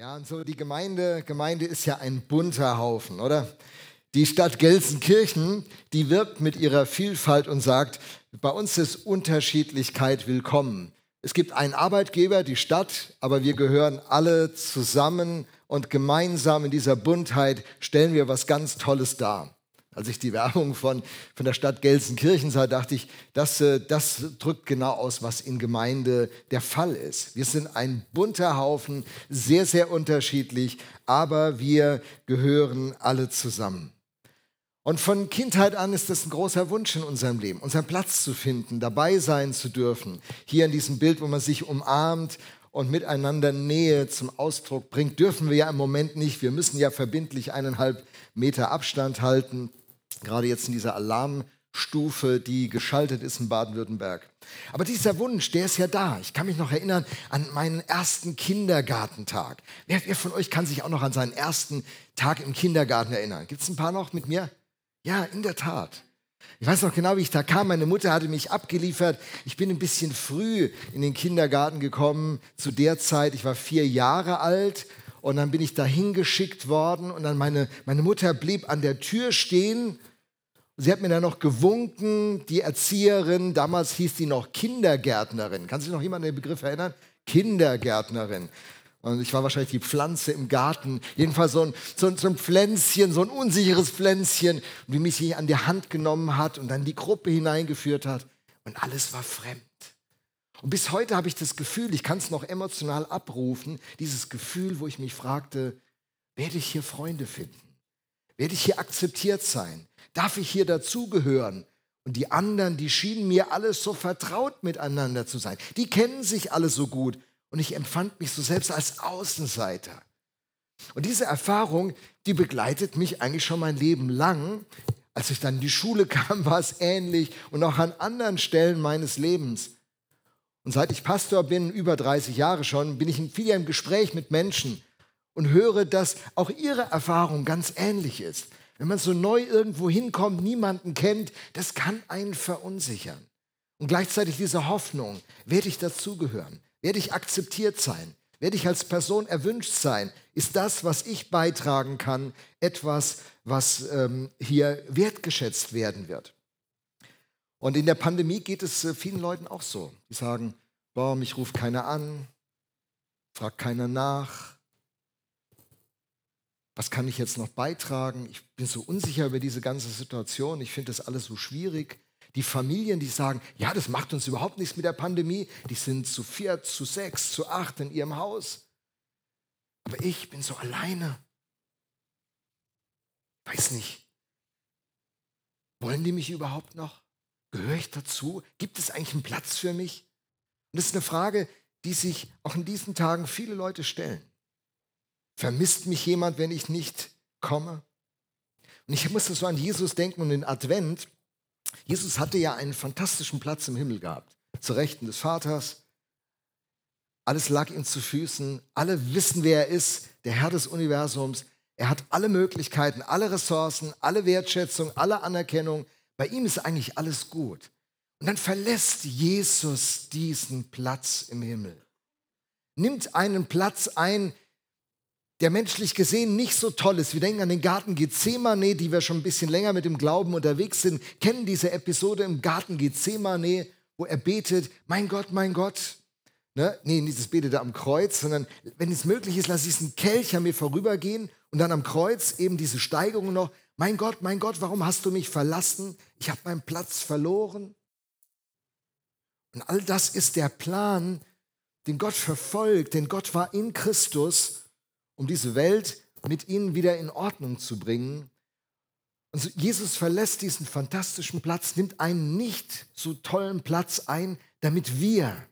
Ja, und so die Gemeinde, Gemeinde ist ja ein bunter Haufen, oder? Die Stadt Gelsenkirchen, die wirbt mit ihrer Vielfalt und sagt, bei uns ist Unterschiedlichkeit willkommen. Es gibt einen Arbeitgeber, die Stadt, aber wir gehören alle zusammen und gemeinsam in dieser Buntheit stellen wir was ganz Tolles dar. Als ich die Werbung von, von der Stadt Gelsenkirchen sah, dachte ich, das, äh, das drückt genau aus, was in Gemeinde der Fall ist. Wir sind ein bunter Haufen, sehr, sehr unterschiedlich, aber wir gehören alle zusammen. Und von Kindheit an ist das ein großer Wunsch in unserem Leben, unseren Platz zu finden, dabei sein zu dürfen. Hier in diesem Bild, wo man sich umarmt und miteinander Nähe zum Ausdruck bringt, dürfen wir ja im Moment nicht. Wir müssen ja verbindlich eineinhalb Meter Abstand halten gerade jetzt in dieser Alarmstufe, die geschaltet ist in Baden-Württemberg. Aber dieser Wunsch, der ist ja da. Ich kann mich noch erinnern an meinen ersten Kindergartentag. Wer, wer von euch kann sich auch noch an seinen ersten Tag im Kindergarten erinnern? Gibt es ein paar noch mit mir? Ja, in der Tat. Ich weiß noch genau, wie ich da kam. Meine Mutter hatte mich abgeliefert. Ich bin ein bisschen früh in den Kindergarten gekommen. Zu der Zeit, ich war vier Jahre alt und dann bin ich dahin geschickt worden und dann meine, meine Mutter blieb an der Tür stehen Sie hat mir dann noch gewunken, die Erzieherin, damals hieß sie noch Kindergärtnerin. Kann sich noch jemand an den Begriff erinnern? Kindergärtnerin. Und ich war wahrscheinlich die Pflanze im Garten. Jedenfalls so ein, so, so ein Pflänzchen, so ein unsicheres Pflänzchen, wie mich sie an die Hand genommen hat und dann die Gruppe hineingeführt hat. Und alles war fremd. Und bis heute habe ich das Gefühl, ich kann es noch emotional abrufen, dieses Gefühl, wo ich mich fragte, werde ich hier Freunde finden? Werde ich hier akzeptiert sein? Darf ich hier dazugehören? Und die anderen, die schienen mir alles so vertraut miteinander zu sein. Die kennen sich alle so gut. Und ich empfand mich so selbst als Außenseiter. Und diese Erfahrung, die begleitet mich eigentlich schon mein Leben lang. Als ich dann in die Schule kam, war es ähnlich und auch an anderen Stellen meines Lebens. Und seit ich Pastor bin, über 30 Jahre schon, bin ich viel im Gespräch mit Menschen und höre, dass auch ihre Erfahrung ganz ähnlich ist. Wenn man so neu irgendwo hinkommt, niemanden kennt, das kann einen verunsichern. Und gleichzeitig diese Hoffnung, werde ich dazugehören? Werde ich akzeptiert sein? Werde ich als Person erwünscht sein? Ist das, was ich beitragen kann, etwas, was ähm, hier wertgeschätzt werden wird? Und in der Pandemie geht es äh, vielen Leuten auch so. Die sagen, boah, mich ruft keiner an, fragt keiner nach, was kann ich jetzt noch beitragen? Ich bin so unsicher über diese ganze Situation. Ich finde das alles so schwierig. Die Familien, die sagen, ja, das macht uns überhaupt nichts mit der Pandemie. Die sind zu vier, zu sechs, zu acht in ihrem Haus. Aber ich bin so alleine. Weiß nicht. Wollen die mich überhaupt noch? Gehöre ich dazu? Gibt es eigentlich einen Platz für mich? Und das ist eine Frage, die sich auch in diesen Tagen viele Leute stellen. Vermisst mich jemand, wenn ich nicht komme? Und ich musste so an Jesus denken und den Advent. Jesus hatte ja einen fantastischen Platz im Himmel gehabt, zur Rechten des Vaters. Alles lag ihm zu Füßen. Alle wissen, wer er ist, der Herr des Universums. Er hat alle Möglichkeiten, alle Ressourcen, alle Wertschätzung, alle Anerkennung. Bei ihm ist eigentlich alles gut. Und dann verlässt Jesus diesen Platz im Himmel. Nimmt einen Platz ein, der menschlich gesehen nicht so toll ist. Wir denken an den Garten Gethsemane, die wir schon ein bisschen länger mit dem Glauben unterwegs sind, kennen diese Episode im Garten Gethsemane, wo er betet, mein Gott, mein Gott. Ne? Nee, nicht das betet am Kreuz, sondern wenn es möglich ist, lass diesen Kelch an mir vorübergehen und dann am Kreuz eben diese Steigerung noch, mein Gott, mein Gott, warum hast du mich verlassen? Ich habe meinen Platz verloren. Und all das ist der Plan, den Gott verfolgt, denn Gott war in Christus um diese Welt mit ihnen wieder in Ordnung zu bringen. Und Jesus verlässt diesen fantastischen Platz, nimmt einen nicht so tollen Platz ein, damit wir,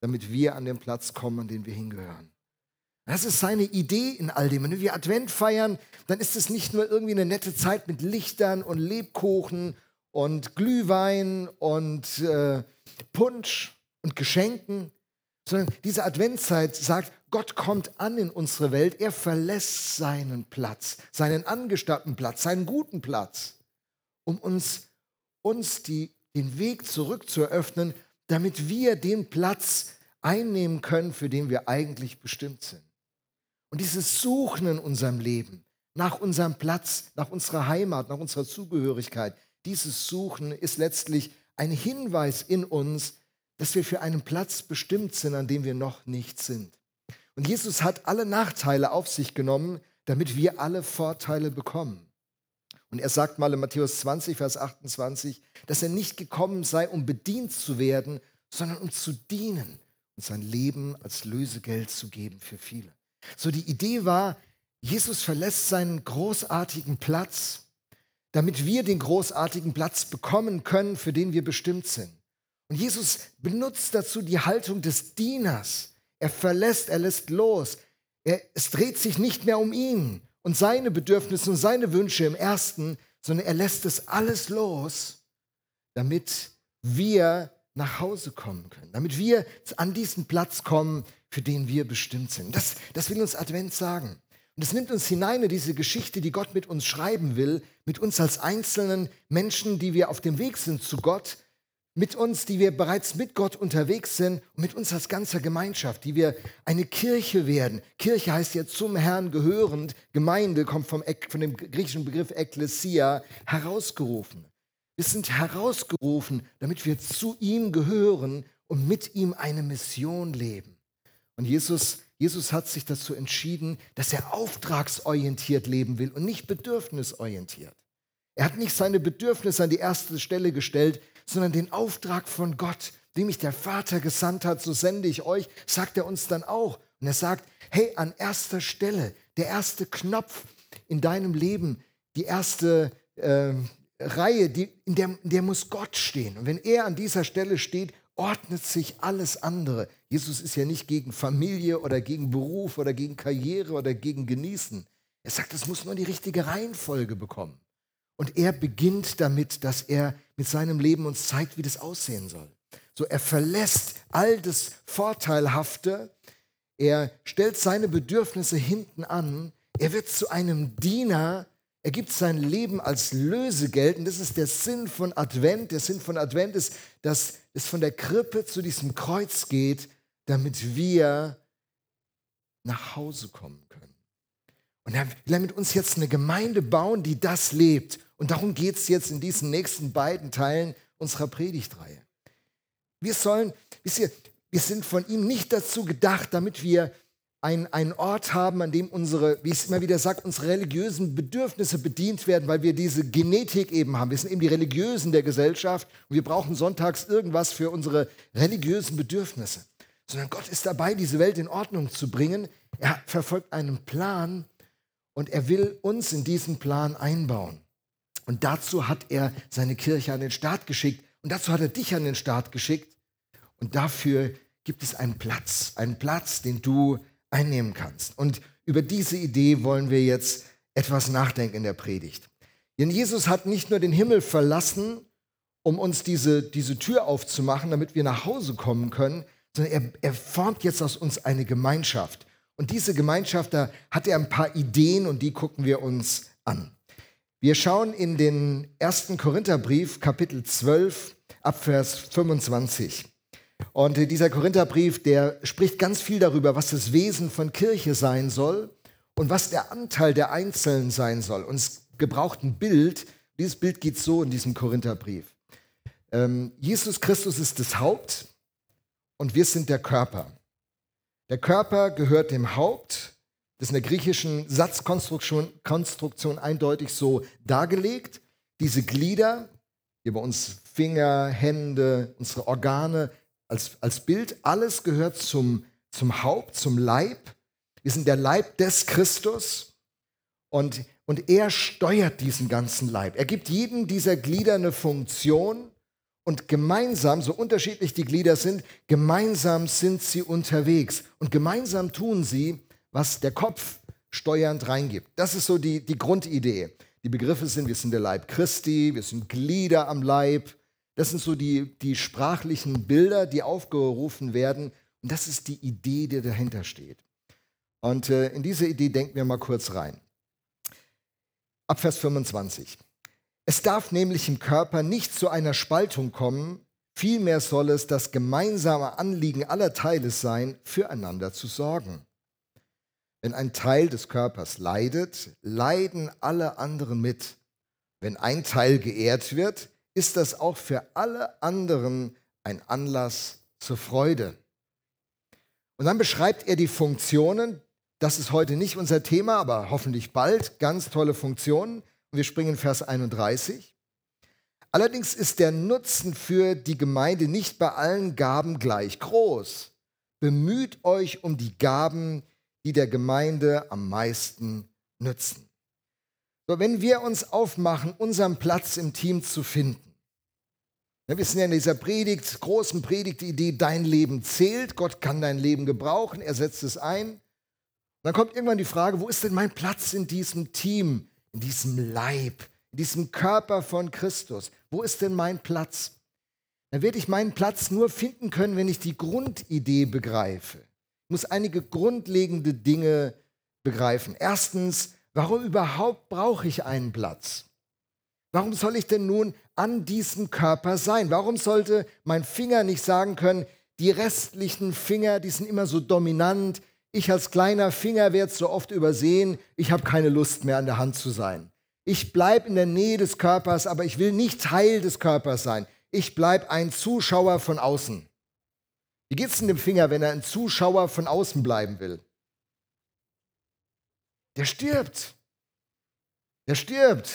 damit wir an den Platz kommen, an den wir hingehören. Das ist seine Idee in all dem. Wenn wir Advent feiern, dann ist es nicht nur irgendwie eine nette Zeit mit Lichtern und Lebkuchen und Glühwein und äh, Punsch und Geschenken, sondern diese Adventszeit sagt, Gott kommt an in unsere Welt, er verlässt seinen Platz, seinen angestammten Platz, seinen guten Platz, um uns, uns die, den Weg zurück zu eröffnen, damit wir den Platz einnehmen können, für den wir eigentlich bestimmt sind. Und dieses Suchen in unserem Leben nach unserem Platz, nach unserer Heimat, nach unserer Zugehörigkeit, dieses Suchen ist letztlich ein Hinweis in uns, dass wir für einen Platz bestimmt sind, an dem wir noch nicht sind. Und Jesus hat alle Nachteile auf sich genommen, damit wir alle Vorteile bekommen. Und er sagt mal in Matthäus 20, Vers 28, dass er nicht gekommen sei, um bedient zu werden, sondern um zu dienen und sein Leben als Lösegeld zu geben für viele. So die Idee war, Jesus verlässt seinen großartigen Platz, damit wir den großartigen Platz bekommen können, für den wir bestimmt sind. Und Jesus benutzt dazu die Haltung des Dieners. Er verlässt, er lässt los. Er, es dreht sich nicht mehr um ihn und seine Bedürfnisse und seine Wünsche im ersten, sondern er lässt es alles los, damit wir nach Hause kommen können, damit wir an diesen Platz kommen, für den wir bestimmt sind. Das, das will uns Advent sagen. Und es nimmt uns hinein in diese Geschichte, die Gott mit uns schreiben will, mit uns als einzelnen Menschen, die wir auf dem Weg sind zu Gott, mit uns, die wir bereits mit Gott unterwegs sind und mit uns als ganzer Gemeinschaft, die wir eine Kirche werden. Kirche heißt ja zum Herrn gehörend, Gemeinde kommt vom, von dem griechischen Begriff Ekklesia, herausgerufen. Wir sind herausgerufen, damit wir zu ihm gehören und mit ihm eine Mission leben. Und Jesus, Jesus hat sich dazu entschieden, dass er auftragsorientiert leben will und nicht bedürfnisorientiert. Er hat nicht seine Bedürfnisse an die erste Stelle gestellt, sondern den Auftrag von Gott, dem mich der Vater gesandt hat, so sende ich euch, sagt er uns dann auch. Und er sagt, hey, an erster Stelle, der erste Knopf in deinem Leben, die erste äh, Reihe, die, in, der, in der muss Gott stehen. Und wenn er an dieser Stelle steht, ordnet sich alles andere. Jesus ist ja nicht gegen Familie oder gegen Beruf oder gegen Karriere oder gegen Genießen. Er sagt, es muss nur die richtige Reihenfolge bekommen. Und er beginnt damit, dass er mit seinem Leben uns zeigt, wie das aussehen soll. So, er verlässt all das Vorteilhafte, er stellt seine Bedürfnisse hinten an, er wird zu einem Diener, er gibt sein Leben als Lösegeld und das ist der Sinn von Advent. Der Sinn von Advent ist, dass es von der Krippe zu diesem Kreuz geht, damit wir nach Hause kommen können. Und er will mit uns jetzt eine Gemeinde bauen, die das lebt. Und darum geht es jetzt in diesen nächsten beiden Teilen unserer Predigtreihe. Wir sollen, wisst ihr, wir sind von ihm nicht dazu gedacht, damit wir einen Ort haben, an dem unsere, wie ich es immer wieder sage, unsere religiösen Bedürfnisse bedient werden, weil wir diese Genetik eben haben. Wir sind eben die Religiösen der Gesellschaft und wir brauchen sonntags irgendwas für unsere religiösen Bedürfnisse. Sondern Gott ist dabei, diese Welt in Ordnung zu bringen. Er verfolgt einen Plan und er will uns in diesen Plan einbauen. Und dazu hat er seine Kirche an den Start geschickt und dazu hat er dich an den Start geschickt und dafür gibt es einen Platz, einen Platz, den du einnehmen kannst. Und über diese Idee wollen wir jetzt etwas nachdenken in der Predigt. Denn Jesus hat nicht nur den Himmel verlassen, um uns diese, diese Tür aufzumachen, damit wir nach Hause kommen können, sondern er, er formt jetzt aus uns eine Gemeinschaft. Und diese Gemeinschaft, da hat er ein paar Ideen und die gucken wir uns an. Wir schauen in den ersten Korintherbrief, Kapitel 12, Abvers 25. Und dieser Korintherbrief, der spricht ganz viel darüber, was das Wesen von Kirche sein soll und was der Anteil der Einzelnen sein soll. Und es gebraucht ein Bild. Dieses Bild geht so in diesem Korintherbrief. Ähm, Jesus Christus ist das Haupt und wir sind der Körper. Der Körper gehört dem Haupt. Das ist in der griechischen Satzkonstruktion Konstruktion eindeutig so dargelegt. Diese Glieder, hier bei uns Finger, Hände, unsere Organe, als, als Bild, alles gehört zum, zum Haupt, zum Leib. Wir sind der Leib des Christus und, und er steuert diesen ganzen Leib. Er gibt jedem dieser Glieder eine Funktion und gemeinsam, so unterschiedlich die Glieder sind, gemeinsam sind sie unterwegs und gemeinsam tun sie, was der Kopf steuernd reingibt. Das ist so die, die Grundidee. Die Begriffe sind, wir sind der Leib Christi, wir sind Glieder am Leib, das sind so die, die sprachlichen Bilder, die aufgerufen werden. Und das ist die Idee, die dahinter steht. Und äh, in diese Idee denken wir mal kurz rein. Ab Vers 25. Es darf nämlich im Körper nicht zu einer Spaltung kommen, vielmehr soll es das gemeinsame Anliegen aller Teile sein, füreinander zu sorgen. Wenn ein Teil des Körpers leidet, leiden alle anderen mit. Wenn ein Teil geehrt wird, ist das auch für alle anderen ein Anlass zur Freude. Und dann beschreibt er die Funktionen. Das ist heute nicht unser Thema, aber hoffentlich bald. Ganz tolle Funktionen. Und wir springen in Vers 31. Allerdings ist der Nutzen für die Gemeinde nicht bei allen Gaben gleich groß. Bemüht euch um die Gaben, die der Gemeinde am meisten nützen. So, wenn wir uns aufmachen, unseren Platz im Team zu finden, wir sind ja in dieser Predigt, großen Predigtidee, dein Leben zählt, Gott kann dein Leben gebrauchen, er setzt es ein. Und dann kommt irgendwann die Frage, wo ist denn mein Platz in diesem Team, in diesem Leib, in diesem Körper von Christus? Wo ist denn mein Platz? Dann werde ich meinen Platz nur finden können, wenn ich die Grundidee begreife. Ich muss einige grundlegende Dinge begreifen. Erstens, warum überhaupt brauche ich einen Platz? Warum soll ich denn nun an diesem Körper sein? Warum sollte mein Finger nicht sagen können, die restlichen Finger, die sind immer so dominant, ich als kleiner Finger werde so oft übersehen, ich habe keine Lust mehr an der Hand zu sein. Ich bleibe in der Nähe des Körpers, aber ich will nicht Teil des Körpers sein. Ich bleibe ein Zuschauer von außen. Wie geht es denn dem Finger, wenn er ein Zuschauer von außen bleiben will? Der stirbt. Der stirbt.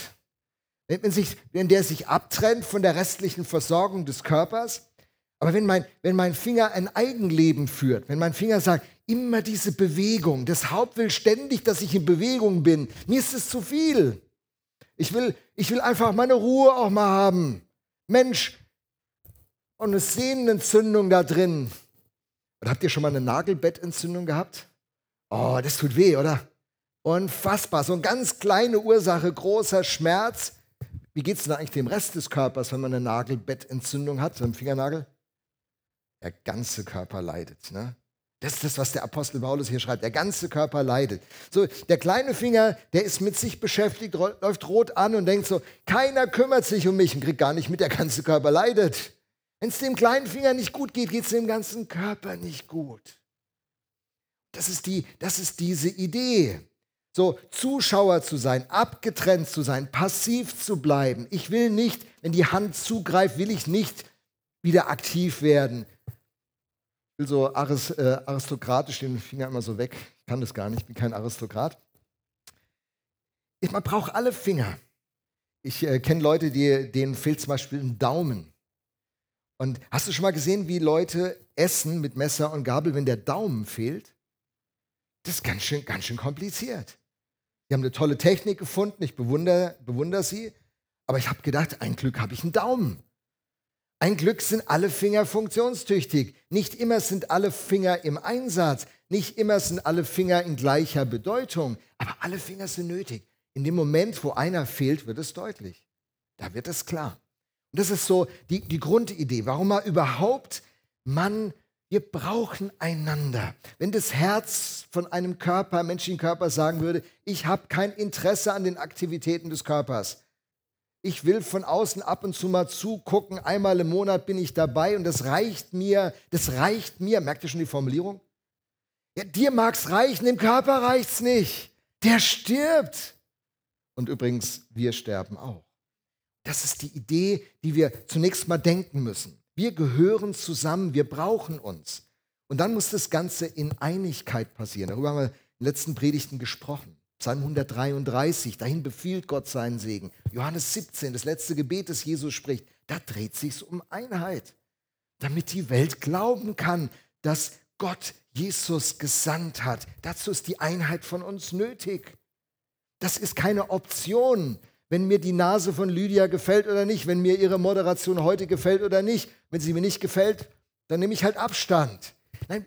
Wenn, sich, wenn der sich abtrennt von der restlichen Versorgung des Körpers. Aber wenn mein, wenn mein Finger ein Eigenleben führt, wenn mein Finger sagt, immer diese Bewegung, das Haupt will ständig, dass ich in Bewegung bin, mir ist es zu viel. Ich will, ich will einfach meine Ruhe auch mal haben. Mensch, und eine Sehnenentzündung da drin. Und habt ihr schon mal eine Nagelbettentzündung gehabt? Oh, das tut weh, oder? Unfassbar. So eine ganz kleine Ursache, großer Schmerz. Wie geht es denn eigentlich dem Rest des Körpers, wenn man eine Nagelbettentzündung hat, so einen Fingernagel? Der ganze Körper leidet. Ne? Das ist das, was der Apostel Paulus hier schreibt. Der ganze Körper leidet. So, der kleine Finger, der ist mit sich beschäftigt, läuft rot an und denkt so, keiner kümmert sich um mich und kriegt gar nicht mit, der ganze Körper leidet. Wenn es dem kleinen Finger nicht gut geht, geht es dem ganzen Körper nicht gut. Das ist, die, das ist diese Idee. So, Zuschauer zu sein, abgetrennt zu sein, passiv zu bleiben. Ich will nicht, wenn die Hand zugreift, will ich nicht wieder aktiv werden will so äh, aristokratisch den Finger immer so weg. Ich kann das gar nicht, ich bin kein Aristokrat. Ich, man braucht alle Finger. Ich äh, kenne Leute, die, denen fehlt zum Beispiel ein Daumen. Und hast du schon mal gesehen, wie Leute essen mit Messer und Gabel, wenn der Daumen fehlt? Das ist ganz schön, ganz schön kompliziert. Die haben eine tolle Technik gefunden, ich bewundere, bewundere sie. Aber ich habe gedacht, ein Glück habe ich einen Daumen. Ein Glück sind alle Finger funktionstüchtig. Nicht immer sind alle Finger im Einsatz. Nicht immer sind alle Finger in gleicher Bedeutung. Aber alle Finger sind nötig. In dem Moment, wo einer fehlt, wird es deutlich. Da wird es klar. Und das ist so die, die Grundidee, warum man überhaupt, Mann, wir brauchen einander. Wenn das Herz von einem Körper, menschlichen Körper sagen würde, ich habe kein Interesse an den Aktivitäten des Körpers, ich will von außen ab und zu mal zugucken, einmal im Monat bin ich dabei und das reicht mir, das reicht mir. Merkt ihr schon die Formulierung? Ja, dir mag's reichen, dem Körper reicht's nicht. Der stirbt. Und übrigens, wir sterben auch. Das ist die Idee, die wir zunächst mal denken müssen. Wir gehören zusammen, wir brauchen uns. Und dann muss das Ganze in Einigkeit passieren. Darüber haben wir in den letzten Predigten gesprochen. Psalm 133, dahin befiehlt Gott seinen Segen. Johannes 17, das letzte Gebet, das Jesus spricht, da dreht sich um Einheit, damit die Welt glauben kann, dass Gott Jesus gesandt hat. Dazu ist die Einheit von uns nötig. Das ist keine Option, wenn mir die Nase von Lydia gefällt oder nicht, wenn mir ihre Moderation heute gefällt oder nicht. Wenn sie mir nicht gefällt, dann nehme ich halt Abstand. Nein,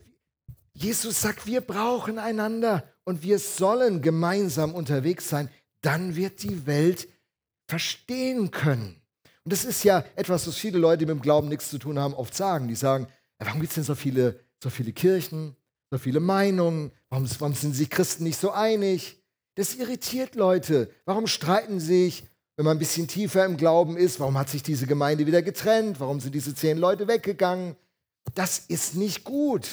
Jesus sagt, wir brauchen einander und wir sollen gemeinsam unterwegs sein, dann wird die Welt verstehen können. Und das ist ja etwas, was viele Leute, die mit dem Glauben nichts zu tun haben, oft sagen. Die sagen, warum gibt es denn so viele, so viele Kirchen, so viele Meinungen? Warum, warum sind sich Christen nicht so einig? Das irritiert Leute. Warum streiten sich? Wenn man ein bisschen tiefer im Glauben ist, warum hat sich diese Gemeinde wieder getrennt? Warum sind diese zehn Leute weggegangen? Das ist nicht gut.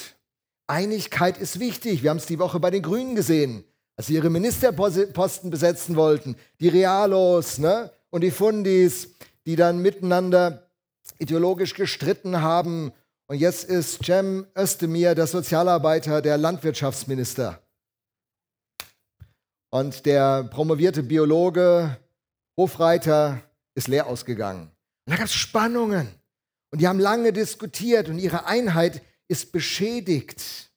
Einigkeit ist wichtig. Wir haben es die Woche bei den Grünen gesehen, als sie ihre Ministerposten besetzen wollten. Die Realos ne? und die Fundis, die dann miteinander ideologisch gestritten haben. Und jetzt ist Cem Özdemir, der Sozialarbeiter, der Landwirtschaftsminister. Und der promovierte Biologe, Hofreiter, ist leer ausgegangen. Und da gab es Spannungen. Und die haben lange diskutiert und ihre Einheit ist beschädigt.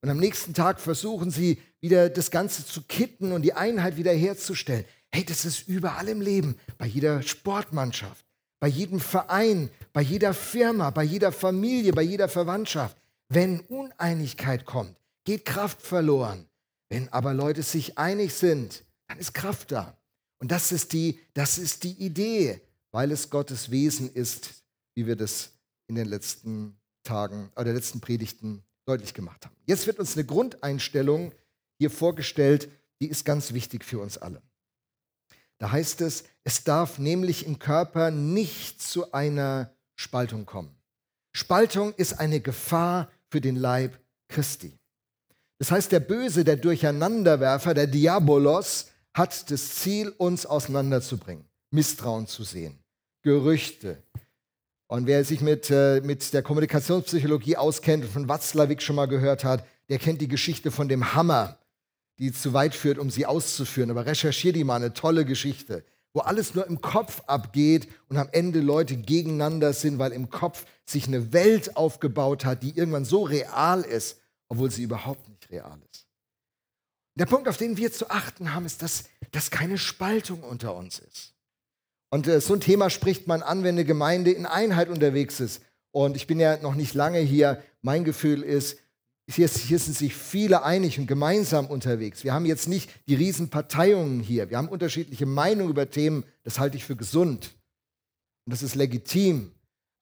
Und am nächsten Tag versuchen sie wieder das Ganze zu kitten und die Einheit wiederherzustellen. Hey, das ist überall im Leben, bei jeder Sportmannschaft, bei jedem Verein, bei jeder Firma, bei jeder Familie, bei jeder Verwandtschaft. Wenn Uneinigkeit kommt, geht Kraft verloren. Wenn aber Leute sich einig sind, dann ist Kraft da. Und das ist die, das ist die Idee, weil es Gottes Wesen ist, wie wir das in den letzten Tagen oder letzten Predigten deutlich gemacht haben. Jetzt wird uns eine Grundeinstellung hier vorgestellt, die ist ganz wichtig für uns alle. Da heißt es, es darf nämlich im Körper nicht zu einer Spaltung kommen. Spaltung ist eine Gefahr für den Leib Christi. Das heißt, der Böse, der Durcheinanderwerfer, der Diabolos, hat das Ziel, uns auseinanderzubringen, Misstrauen zu sehen, Gerüchte. Und wer sich mit, äh, mit der Kommunikationspsychologie auskennt und von Watzlawick schon mal gehört hat, der kennt die Geschichte von dem Hammer, die zu weit führt, um sie auszuführen. Aber recherchier die mal, eine tolle Geschichte, wo alles nur im Kopf abgeht und am Ende Leute gegeneinander sind, weil im Kopf sich eine Welt aufgebaut hat, die irgendwann so real ist, obwohl sie überhaupt nicht ist. Der Punkt, auf den wir zu achten haben, ist, dass, dass keine Spaltung unter uns ist. Und äh, so ein Thema spricht man an, wenn eine Gemeinde in Einheit unterwegs ist. Und ich bin ja noch nicht lange hier. Mein Gefühl ist, hier, hier sind sich viele einig und gemeinsam unterwegs. Wir haben jetzt nicht die Riesenparteiungen hier. Wir haben unterschiedliche Meinungen über Themen. Das halte ich für gesund. Und das ist legitim.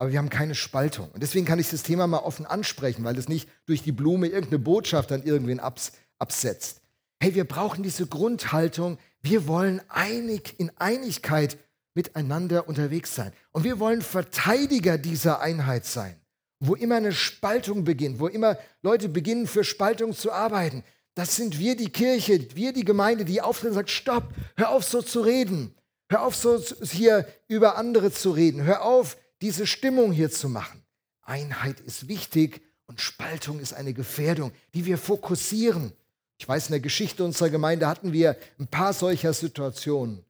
Aber wir haben keine Spaltung. Und deswegen kann ich das Thema mal offen ansprechen, weil es nicht durch die Blume irgendeine Botschaft an irgendwen abs absetzt hey, wir brauchen diese Grundhaltung, wir wollen einig, in Einigkeit miteinander unterwegs sein. Und wir wollen Verteidiger dieser Einheit sein. Wo immer eine Spaltung beginnt, wo immer Leute beginnen, für Spaltung zu arbeiten, das sind wir die Kirche, wir die Gemeinde, die auftritt und sagt, stopp, hör auf so zu reden. Hör auf so hier über andere zu reden. Hör auf, diese Stimmung hier zu machen. Einheit ist wichtig und Spaltung ist eine Gefährdung, die wir fokussieren. Ich weiß, in der Geschichte unserer Gemeinde hatten wir ein paar solcher Situationen.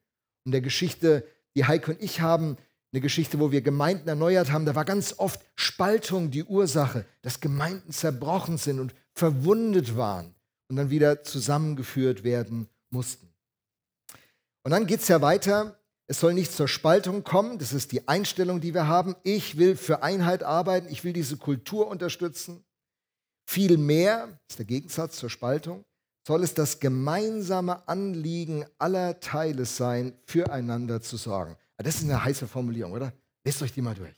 In der Geschichte, die Heike und ich haben, eine Geschichte, wo wir Gemeinden erneuert haben, da war ganz oft Spaltung die Ursache, dass Gemeinden zerbrochen sind und verwundet waren und dann wieder zusammengeführt werden mussten. Und dann geht es ja weiter. Es soll nicht zur Spaltung kommen. Das ist die Einstellung, die wir haben. Ich will für Einheit arbeiten. Ich will diese Kultur unterstützen. Vielmehr, ist der Gegensatz zur Spaltung, soll es das gemeinsame Anliegen aller Teile sein, füreinander zu sorgen. Ah, das ist eine heiße Formulierung, oder? Lest euch die mal durch.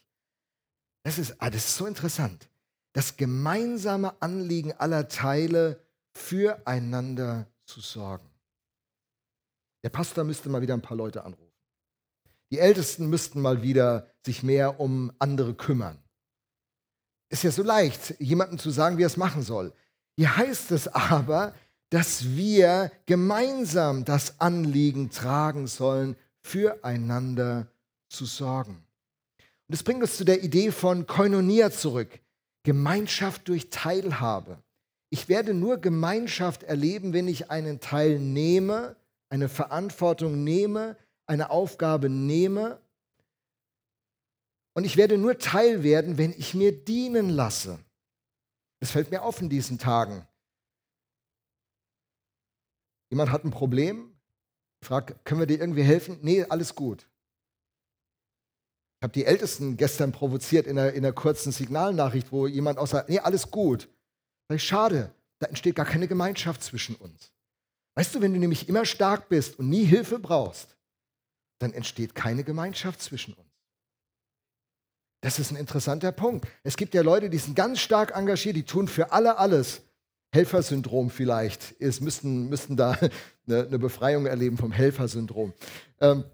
Das ist, ah, das ist so interessant. Das gemeinsame Anliegen aller Teile, füreinander zu sorgen. Der Pastor müsste mal wieder ein paar Leute anrufen. Die Ältesten müssten mal wieder sich mehr um andere kümmern. Ist ja so leicht, jemandem zu sagen, wie er es machen soll. Hier heißt es aber, dass wir gemeinsam das Anliegen tragen sollen, füreinander zu sorgen. Und das bringt uns zu der Idee von Koinonia zurück. Gemeinschaft durch Teilhabe. Ich werde nur Gemeinschaft erleben, wenn ich einen Teil nehme, eine Verantwortung nehme, eine Aufgabe nehme. Und ich werde nur Teil werden, wenn ich mir dienen lasse. Das fällt mir auf in diesen Tagen. Jemand hat ein Problem, fragt, können wir dir irgendwie helfen? Nee, alles gut. Ich habe die Ältesten gestern provoziert in einer, in einer kurzen Signalnachricht, wo jemand auch sagt, nee, alles gut. Sag ich, schade, da entsteht gar keine Gemeinschaft zwischen uns. Weißt du, wenn du nämlich immer stark bist und nie Hilfe brauchst, dann entsteht keine Gemeinschaft zwischen uns. Das ist ein interessanter Punkt. Es gibt ja Leute, die sind ganz stark engagiert, die tun für alle alles. Helfersyndrom vielleicht ist, müssten, müssten da eine, eine Befreiung erleben vom Helfersyndrom. Ähm,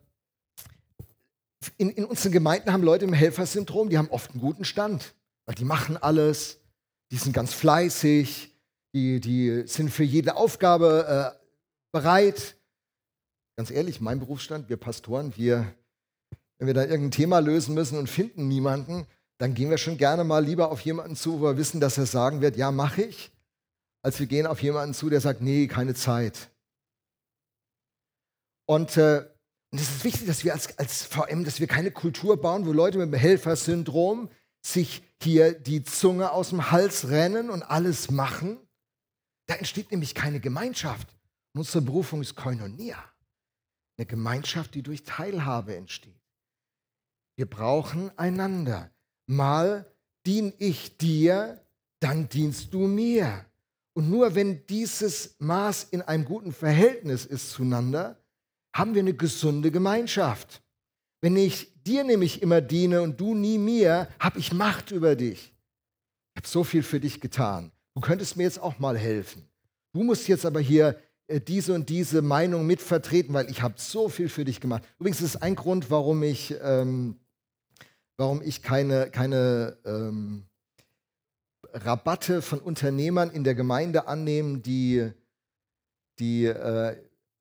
in, in unseren Gemeinden haben Leute im Helfersyndrom, die haben oft einen guten Stand, weil die machen alles, die sind ganz fleißig, die, die sind für jede Aufgabe äh, bereit. Ganz ehrlich, mein Berufsstand, wir Pastoren, wir, wenn wir da irgendein Thema lösen müssen und finden niemanden, dann gehen wir schon gerne mal lieber auf jemanden zu, wo wir wissen, dass er sagen wird, ja, mache ich, als wir gehen auf jemanden zu, der sagt, nee, keine Zeit. Und äh, und es ist wichtig, dass wir als, als VM, dass wir keine Kultur bauen, wo Leute mit dem Helfersyndrom sich hier die Zunge aus dem Hals rennen und alles machen. Da entsteht nämlich keine Gemeinschaft. unsere Berufung ist Koinonia. Eine Gemeinschaft, die durch Teilhabe entsteht. Wir brauchen einander. Mal dien ich dir, dann dienst du mir. Und nur wenn dieses Maß in einem guten Verhältnis ist zueinander, haben wir eine gesunde Gemeinschaft. Wenn ich dir nämlich immer diene und du nie mir, habe ich Macht über dich. Ich habe so viel für dich getan. Du könntest mir jetzt auch mal helfen. Du musst jetzt aber hier diese und diese Meinung mitvertreten, weil ich habe so viel für dich gemacht. Übrigens ist es ein Grund, warum ich, ähm, warum ich keine, keine ähm, Rabatte von Unternehmern in der Gemeinde annehme, die, die äh,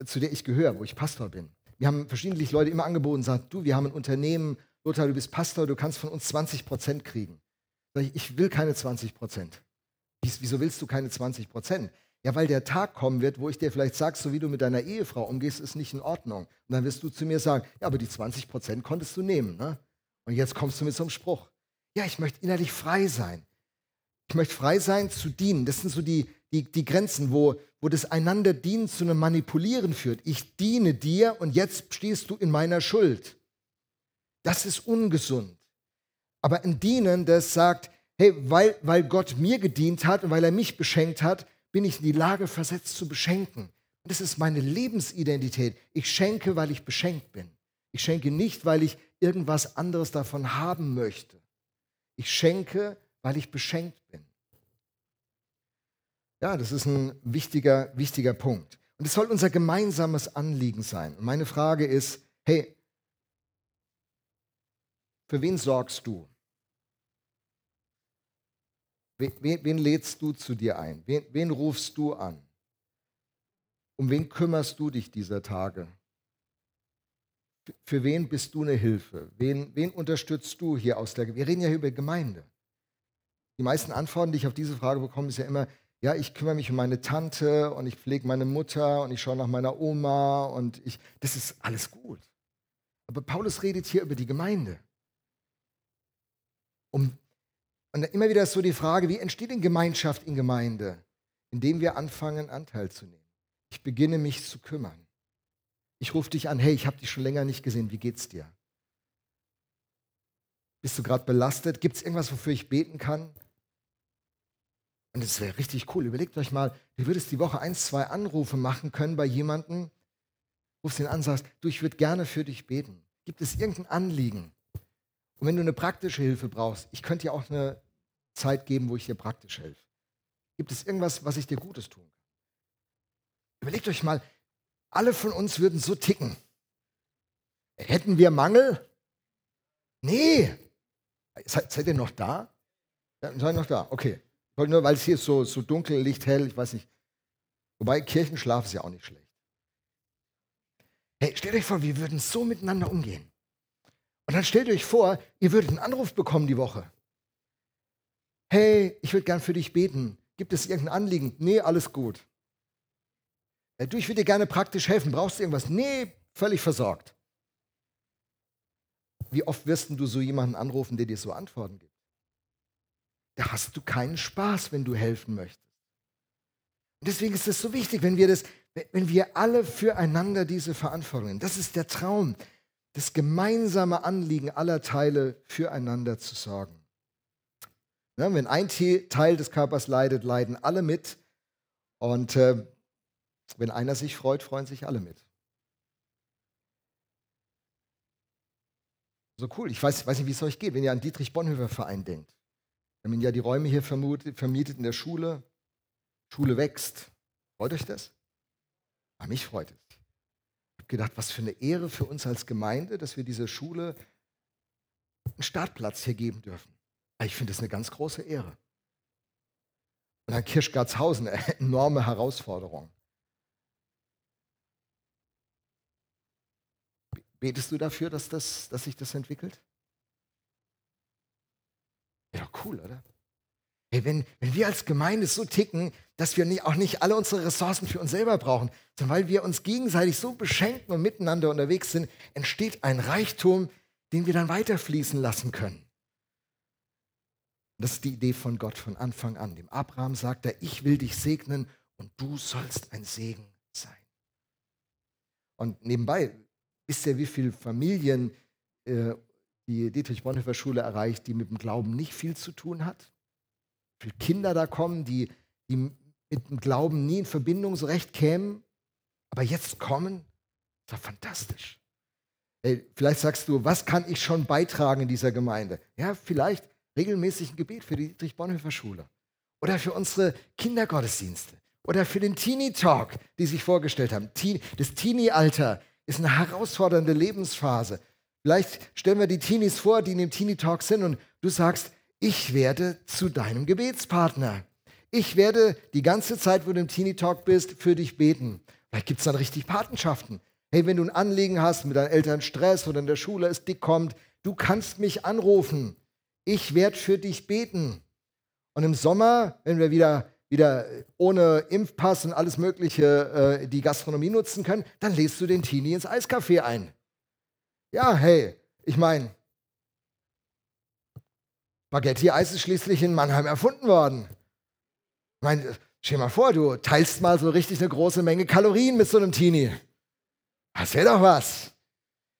zu der ich gehöre, wo ich Pastor bin. Wir haben verschiedentlich Leute immer angeboten und gesagt, du, wir haben ein Unternehmen, Lothar, du bist Pastor, du kannst von uns 20 Prozent kriegen. Sag ich, ich will keine 20 Prozent. Wieso willst du keine 20 Prozent? Ja, weil der Tag kommen wird, wo ich dir vielleicht sage, so wie du mit deiner Ehefrau umgehst, ist nicht in Ordnung. Und dann wirst du zu mir sagen, ja, aber die 20 Prozent konntest du nehmen. Ne? Und jetzt kommst du mit so einem Spruch. Ja, ich möchte innerlich frei sein. Ich möchte frei sein zu dienen. Das sind so die, die, die Grenzen, wo, wo das einander dienen zu einem Manipulieren führt. Ich diene dir und jetzt stehst du in meiner Schuld. Das ist ungesund. Aber ein Dienen, das sagt, hey, weil, weil Gott mir gedient hat und weil er mich beschenkt hat, bin ich in die Lage versetzt zu beschenken. Und das ist meine Lebensidentität. Ich schenke, weil ich beschenkt bin. Ich schenke nicht, weil ich irgendwas anderes davon haben möchte. Ich schenke, weil ich beschenkt bin. Ja, das ist ein wichtiger, wichtiger Punkt. Und es soll unser gemeinsames Anliegen sein. Und meine Frage ist, hey, für wen sorgst du? Wen, wen lädst du zu dir ein? Wen, wen rufst du an? Um wen kümmerst du dich dieser Tage? Für wen bist du eine Hilfe? Wen, wen unterstützt du hier aus der Gemeinde? Wir reden ja hier über Gemeinde. Die meisten Antworten, die ich auf diese Frage bekomme, ist ja immer, ja, ich kümmere mich um meine Tante und ich pflege meine Mutter und ich schaue nach meiner Oma und ich, das ist alles gut. Aber Paulus redet hier über die Gemeinde. Um, und immer wieder ist so die Frage, wie entsteht denn Gemeinschaft in Gemeinde? Indem wir anfangen, Anteil zu nehmen. Ich beginne mich zu kümmern. Ich rufe dich an, hey, ich habe dich schon länger nicht gesehen, wie geht's dir? Bist du gerade belastet? Gibt es irgendwas, wofür ich beten kann? Und es wäre richtig cool. Überlegt euch mal, du würdest die Woche ein, zwei Anrufe machen können bei jemandem, rufst ihn an, sagst, du, ich würde gerne für dich beten. Gibt es irgendein Anliegen? Und wenn du eine praktische Hilfe brauchst, ich könnte dir auch eine Zeit geben, wo ich dir praktisch helfe. Gibt es irgendwas, was ich dir Gutes tun kann? Überlegt euch mal, alle von uns würden so ticken. Hätten wir Mangel? Nee. Seid, seid ihr noch da? Ja, seid ihr noch da? Okay. Nur weil es hier so, so dunkel, Licht hell, ich weiß nicht. Wobei Kirchenschlaf ist ja auch nicht schlecht. Hey, stellt euch vor, wir würden so miteinander umgehen. Und dann stellt euch vor, ihr würdet einen Anruf bekommen die Woche. Hey, ich würde gern für dich beten. Gibt es irgendein Anliegen? Nee, alles gut. Du, ich würde dir gerne praktisch helfen. Brauchst du irgendwas? Nee, völlig versorgt. Wie oft wirst du so jemanden anrufen, der dir so Antworten gibt? da hast du keinen Spaß, wenn du helfen möchtest. Und deswegen ist es so wichtig, wenn wir das, wenn wir alle füreinander diese Verantwortung nehmen. Das ist der Traum, das gemeinsame Anliegen aller Teile füreinander zu sorgen. Ja, wenn ein Teil des Körpers leidet, leiden alle mit. Und äh, wenn einer sich freut, freuen sich alle mit. So cool. Ich weiß, weiß nicht, wie es euch geht, wenn ihr an Dietrich Bonhoeffer Verein denkt. Wir haben ja die Räume hier vermietet in der Schule. Schule wächst. Freut euch das? Aber mich freut es. Gedacht, was für eine Ehre für uns als Gemeinde, dass wir dieser Schule einen Startplatz hier geben dürfen. Ich finde das eine ganz große Ehre. Und dann Kirschgartshausen, enorme Herausforderung. Betest du dafür, dass, das, dass sich das entwickelt? Ja, cool, oder? Hey, wenn, wenn wir als Gemeinde so ticken, dass wir nicht, auch nicht alle unsere Ressourcen für uns selber brauchen, sondern weil wir uns gegenseitig so beschenken und miteinander unterwegs sind, entsteht ein Reichtum, den wir dann weiterfließen lassen können. Das ist die Idee von Gott von Anfang an. Dem Abraham sagt er, ich will dich segnen und du sollst ein Segen sein. Und nebenbei, wisst ihr, wie viele Familien äh, die Dietrich Bonhoeffer Schule erreicht, die mit dem Glauben nicht viel zu tun hat? Viele Kinder da kommen, die, die mit dem Glauben nie in Verbindung so recht kämen, aber jetzt kommen? Das ist doch fantastisch. Hey, vielleicht sagst du, was kann ich schon beitragen in dieser Gemeinde? Ja, vielleicht regelmäßig ein Gebet für die Dietrich Bonhoeffer Schule oder für unsere Kindergottesdienste oder für den Teenie Talk, die sich vorgestellt haben. Das Teenie-Alter ist eine herausfordernde Lebensphase. Vielleicht stellen wir die Teenies vor, die in dem Teenie Talk sind und du sagst, ich werde zu deinem Gebetspartner. Ich werde die ganze Zeit, wo du im Teenie Talk bist, für dich beten. Vielleicht gibt es dann richtig Patenschaften. Hey, wenn du ein Anliegen hast, mit deinen Eltern Stress oder in der Schule es dick kommt, du kannst mich anrufen. Ich werde für dich beten. Und im Sommer, wenn wir wieder, wieder ohne Impfpass und alles Mögliche äh, die Gastronomie nutzen können, dann lädst du den Teenie ins Eiscafé ein. Ja, hey, ich meine, Spaghetti-Eis ist schließlich in Mannheim erfunden worden. Ich meine, stell dir mal vor, du teilst mal so richtig eine große Menge Kalorien mit so einem Teenie. Das wäre doch was.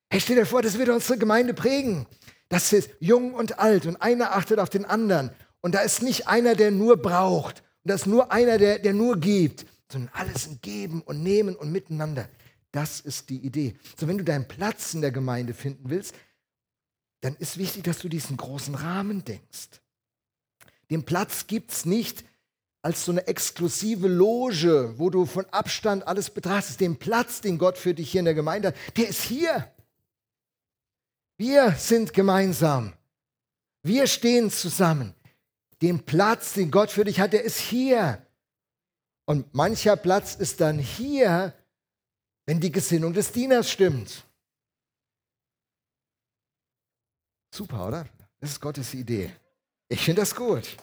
Hey, stell dir vor, das würde unsere Gemeinde prägen. Das ist jung und alt und einer achtet auf den anderen. Und da ist nicht einer, der nur braucht. Und da ist nur einer, der, der nur gibt. Sondern alles ein Geben und Nehmen und Miteinander. Das ist die Idee. So, wenn du deinen Platz in der Gemeinde finden willst, dann ist wichtig, dass du diesen großen Rahmen denkst. Den Platz gibt es nicht als so eine exklusive Loge, wo du von Abstand alles betrachtest. Den Platz, den Gott für dich hier in der Gemeinde hat, der ist hier. Wir sind gemeinsam. Wir stehen zusammen. Den Platz, den Gott für dich hat, der ist hier. Und mancher Platz ist dann hier, wenn die Gesinnung des Dieners stimmt. Super, oder? Das ist Gottes Idee. Ich finde das gut.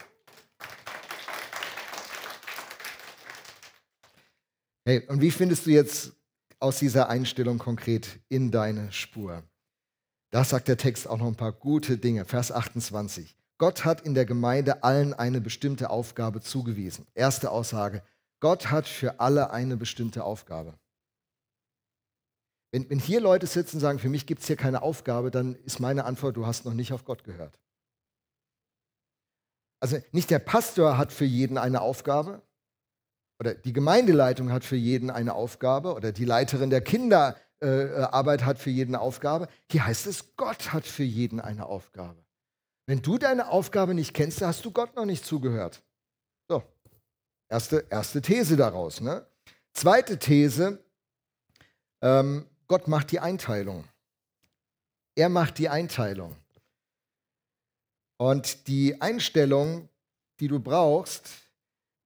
Hey, und wie findest du jetzt aus dieser Einstellung konkret in deine Spur? Da sagt der Text auch noch ein paar gute Dinge. Vers 28. Gott hat in der Gemeinde allen eine bestimmte Aufgabe zugewiesen. Erste Aussage. Gott hat für alle eine bestimmte Aufgabe. Wenn, wenn hier Leute sitzen und sagen, für mich gibt es hier keine Aufgabe, dann ist meine Antwort, du hast noch nicht auf Gott gehört. Also nicht der Pastor hat für jeden eine Aufgabe oder die Gemeindeleitung hat für jeden eine Aufgabe oder die Leiterin der Kinderarbeit äh, hat für jeden eine Aufgabe. Hier heißt es, Gott hat für jeden eine Aufgabe. Wenn du deine Aufgabe nicht kennst, hast du Gott noch nicht zugehört. So, erste, erste These daraus. Ne? Zweite These, ähm, Gott macht die Einteilung. Er macht die Einteilung. Und die Einstellung, die du brauchst,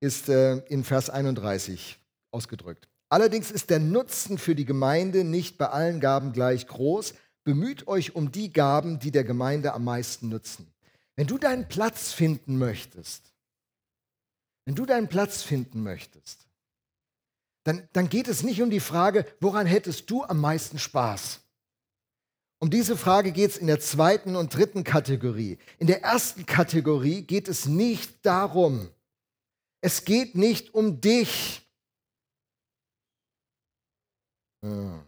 ist äh, in Vers 31 ausgedrückt. Allerdings ist der Nutzen für die Gemeinde nicht bei allen Gaben gleich groß. Bemüht euch um die Gaben, die der Gemeinde am meisten nützen. Wenn du deinen Platz finden möchtest, wenn du deinen Platz finden möchtest, dann, dann geht es nicht um die Frage, woran hättest du am meisten Spaß? Um diese Frage geht es in der zweiten und dritten Kategorie. In der ersten Kategorie geht es nicht darum, es geht nicht um dich. Hm.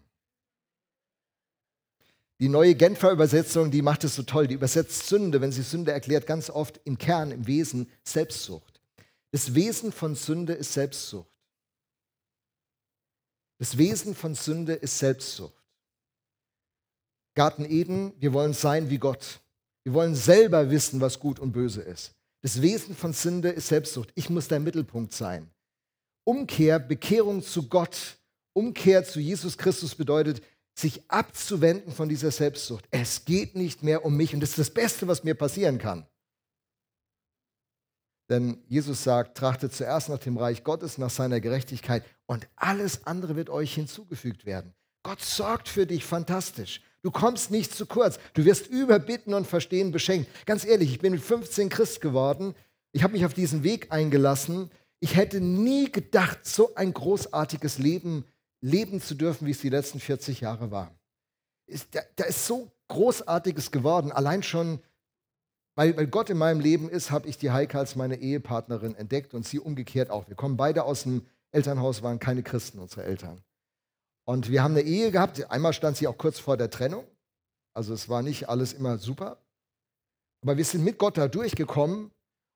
Die neue Genfer Übersetzung, die macht es so toll. Die übersetzt Sünde, wenn sie Sünde erklärt, ganz oft im Kern, im Wesen Selbstsucht. Das Wesen von Sünde ist Selbstsucht. Das Wesen von Sünde ist Selbstsucht. Garten Eden, wir wollen sein wie Gott. Wir wollen selber wissen, was gut und böse ist. Das Wesen von Sünde ist Selbstsucht. Ich muss der Mittelpunkt sein. Umkehr, Bekehrung zu Gott, Umkehr zu Jesus Christus bedeutet, sich abzuwenden von dieser Selbstsucht. Es geht nicht mehr um mich und das ist das Beste, was mir passieren kann. Denn Jesus sagt, trachtet zuerst nach dem Reich Gottes, nach seiner Gerechtigkeit und alles andere wird euch hinzugefügt werden. Gott sorgt für dich fantastisch. Du kommst nicht zu kurz. Du wirst über Bitten und Verstehen beschenkt. Ganz ehrlich, ich bin mit 15 Christ geworden. Ich habe mich auf diesen Weg eingelassen. Ich hätte nie gedacht, so ein großartiges Leben leben zu dürfen, wie es die letzten 40 Jahre war. da, da ist so Großartiges geworden. Allein schon, weil, weil Gott in meinem Leben ist, habe ich die Heike als meine Ehepartnerin entdeckt und sie umgekehrt auch. Wir kommen beide aus dem Elternhaus, waren keine Christen, unsere Eltern. Und wir haben eine Ehe gehabt. Einmal stand sie auch kurz vor der Trennung. Also es war nicht alles immer super. Aber wir sind mit Gott da durchgekommen.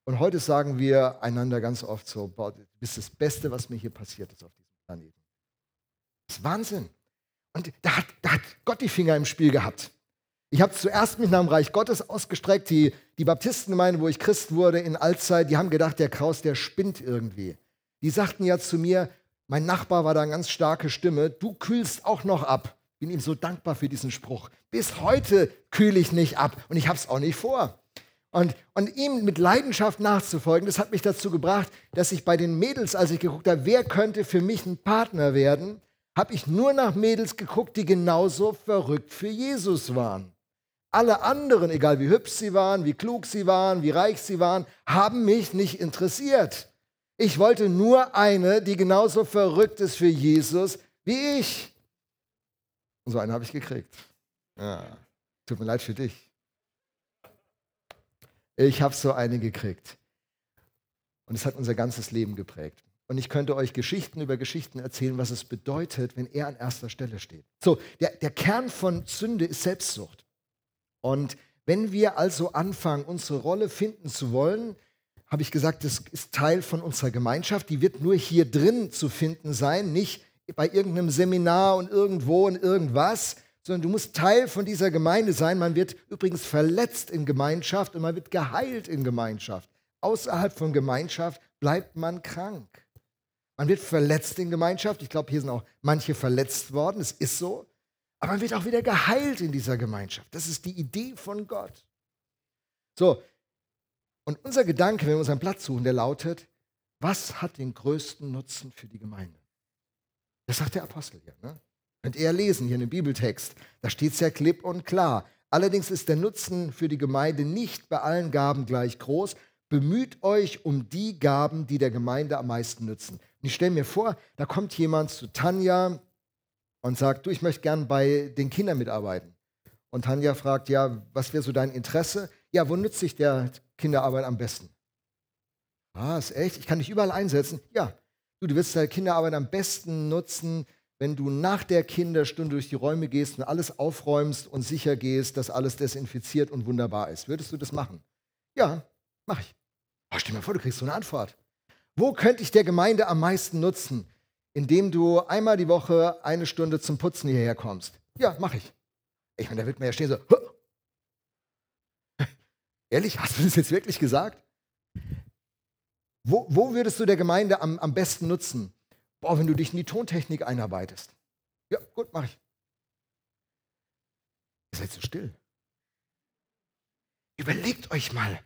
Und heute sagen wir einander ganz oft so, boah, du bist das Beste, was mir hier passiert ist auf diesem Planeten. Das ist Wahnsinn. Und da hat, da hat Gott die Finger im Spiel gehabt. Ich habe zuerst mich nach dem Reich Gottes ausgestreckt. Die, die Baptistengemeinde, wo ich Christ wurde in Altzeit, die haben gedacht, der Kraus, der spinnt irgendwie. Die sagten ja zu mir, mein Nachbar war da eine ganz starke Stimme. Du kühlst auch noch ab. Bin ihm so dankbar für diesen Spruch. Bis heute kühle ich nicht ab und ich habe es auch nicht vor. Und, und ihm mit Leidenschaft nachzufolgen, das hat mich dazu gebracht, dass ich bei den Mädels, als ich geguckt habe, wer könnte für mich ein Partner werden, habe ich nur nach Mädels geguckt, die genauso verrückt für Jesus waren. Alle anderen, egal wie hübsch sie waren, wie klug sie waren, wie reich sie waren, haben mich nicht interessiert. Ich wollte nur eine, die genauso verrückt ist für Jesus wie ich. Und so eine habe ich gekriegt. Ja, tut mir leid für dich. Ich habe so eine gekriegt. Und es hat unser ganzes Leben geprägt. Und ich könnte euch Geschichten über Geschichten erzählen, was es bedeutet, wenn er an erster Stelle steht. So, der, der Kern von Sünde ist Selbstsucht. Und wenn wir also anfangen, unsere Rolle finden zu wollen, habe ich gesagt, das ist Teil von unserer Gemeinschaft. Die wird nur hier drin zu finden sein, nicht bei irgendeinem Seminar und irgendwo und irgendwas, sondern du musst Teil von dieser Gemeinde sein. Man wird übrigens verletzt in Gemeinschaft und man wird geheilt in Gemeinschaft. Außerhalb von Gemeinschaft bleibt man krank. Man wird verletzt in Gemeinschaft. Ich glaube, hier sind auch manche verletzt worden. Es ist so. Aber man wird auch wieder geheilt in dieser Gemeinschaft. Das ist die Idee von Gott. So, und unser Gedanke, wenn wir unseren Platz suchen, der lautet, was hat den größten Nutzen für die Gemeinde? Das sagt der Apostel hier. Ne? Könnt ihr lesen hier in dem Bibeltext. Da steht es ja klipp und klar. Allerdings ist der Nutzen für die Gemeinde nicht bei allen Gaben gleich groß. Bemüht euch um die Gaben, die der Gemeinde am meisten nützen. Und ich stelle mir vor, da kommt jemand zu Tanja und sagt, du, ich möchte gern bei den Kindern mitarbeiten. Und Tanja fragt, ja, was wäre so dein Interesse? Ja, wo nützt sich der Kinderarbeit am besten? Ah, ist echt? Ich kann dich überall einsetzen. Ja, du, du wirst deine Kinderarbeit am besten nutzen, wenn du nach der Kinderstunde durch die Räume gehst und alles aufräumst und sicher gehst, dass alles desinfiziert und wunderbar ist. Würdest du das machen? Ja, mach ich. Oh, stell dir mal vor, du kriegst so eine Antwort. Wo könnte ich der Gemeinde am meisten nutzen? Indem du einmal die Woche eine Stunde zum Putzen hierher kommst. Ja, mach ich. Ich meine, da wird man ja stehen so, Ehrlich, hast du das jetzt wirklich gesagt? Wo, wo würdest du der Gemeinde am, am besten nutzen? Boah, wenn du dich in die Tontechnik einarbeitest. Ja, gut, mach ich. Ihr seid so still. Überlegt euch mal,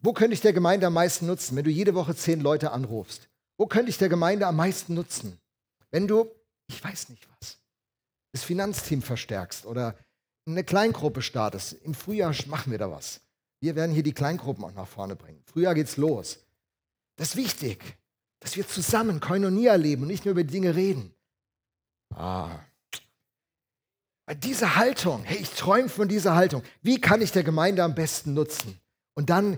wo könnte ich der Gemeinde am meisten nutzen, wenn du jede Woche zehn Leute anrufst? Wo könnte ich der Gemeinde am meisten nutzen? Wenn du, ich weiß nicht was, das Finanzteam verstärkst oder eine Kleingruppe startest. Im Frühjahr machen wir da was. Wir werden hier die Kleingruppen auch nach vorne bringen. Früher geht's los. Das ist wichtig, dass wir zusammen Koinonia leben und nicht nur über Dinge reden. Ah. Diese Haltung, hey, ich träume von dieser Haltung. Wie kann ich der Gemeinde am besten nutzen? Und dann,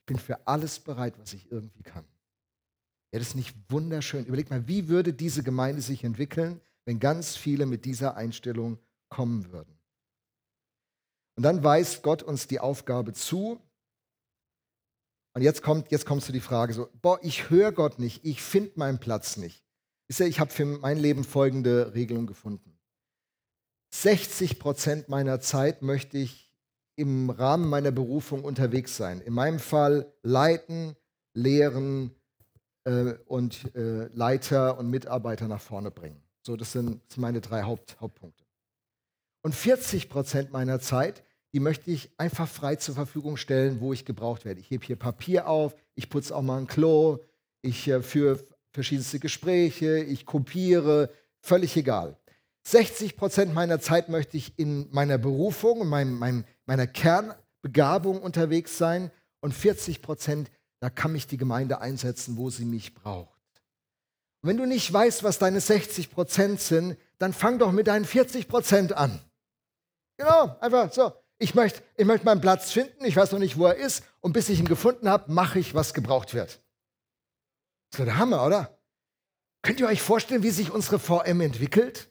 ich bin für alles bereit, was ich irgendwie kann. Ja, das ist nicht wunderschön. Überleg mal, wie würde diese Gemeinde sich entwickeln, wenn ganz viele mit dieser Einstellung kommen würden? Und dann weist Gott uns die Aufgabe zu. Und jetzt kommt, jetzt kommst du die Frage so, boah, ich höre Gott nicht, ich finde meinen Platz nicht. Ich habe für mein Leben folgende Regelung gefunden. 60 Prozent meiner Zeit möchte ich im Rahmen meiner Berufung unterwegs sein. In meinem Fall leiten, lehren äh, und äh, Leiter und Mitarbeiter nach vorne bringen. So, das sind, das sind meine drei Haupt, Hauptpunkte. Und 40 Prozent meiner Zeit die möchte ich einfach frei zur Verfügung stellen, wo ich gebraucht werde. Ich hebe hier Papier auf, ich putze auch mal ein Klo, ich äh, führe verschiedenste Gespräche, ich kopiere, völlig egal. 60 Prozent meiner Zeit möchte ich in meiner Berufung, mein, mein, meiner Kernbegabung unterwegs sein und 40 Prozent, da kann mich die Gemeinde einsetzen, wo sie mich braucht. Und wenn du nicht weißt, was deine 60 Prozent sind, dann fang doch mit deinen 40 Prozent an. Genau, einfach so. Ich möchte, ich möchte meinen Platz finden, ich weiß noch nicht, wo er ist, und bis ich ihn gefunden habe, mache ich, was gebraucht wird. Das ist der Hammer, oder? Könnt ihr euch vorstellen, wie sich unsere VM entwickelt?